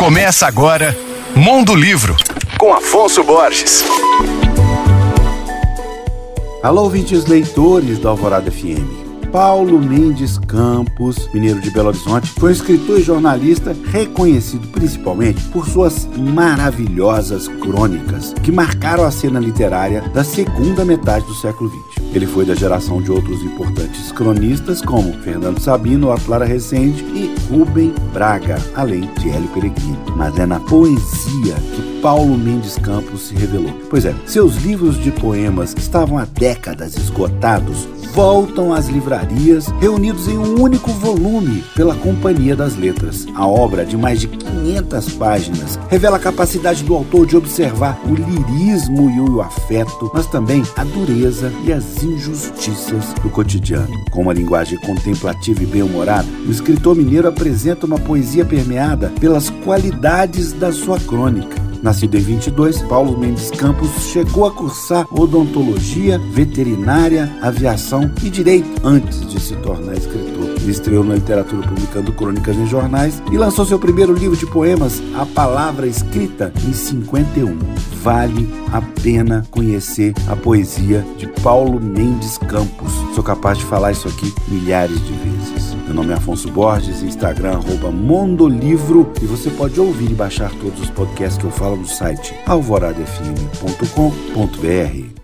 Começa agora Mundo Livro, com Afonso Borges. Alô, ouvintes leitores da Alvorada FM. Paulo Mendes Campos, mineiro de Belo Horizonte, foi um escritor e jornalista reconhecido principalmente por suas maravilhosas crônicas, que marcaram a cena literária da segunda metade do século XX. Ele foi da geração de outros importantes cronistas como Fernando Sabino, Clara Recente e Rubem Braga, além de Hélio Peregrino. Mas é na poesia que Paulo Mendes Campos se revelou. Pois é, seus livros de poemas que estavam há décadas esgotados voltam às livrarias, reunidos em um único volume pela Companhia das Letras. A obra, de mais de 500 páginas, revela a capacidade do autor de observar o lirismo e o afeto, mas também a dureza e as injustiças do cotidiano. Com uma linguagem contemplativa e bem-humorada, o escritor mineiro apresenta uma poesia permeada pelas qualidades da sua crônica Nascido em 22, Paulo Mendes Campos chegou a cursar odontologia, veterinária, aviação e direito antes de se tornar escritor. Ele estreou na literatura publicando crônicas em jornais e lançou seu primeiro livro de poemas, A Palavra Escrita, em 51. Vale a pena conhecer a poesia de Paulo Mendes Campos. Sou capaz de falar isso aqui milhares de vezes. Meu nome é Afonso Borges, Instagram arroba Mondolivro e você pode ouvir e baixar todos os podcasts que eu falo no site alvoradafm.com.br.